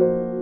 you.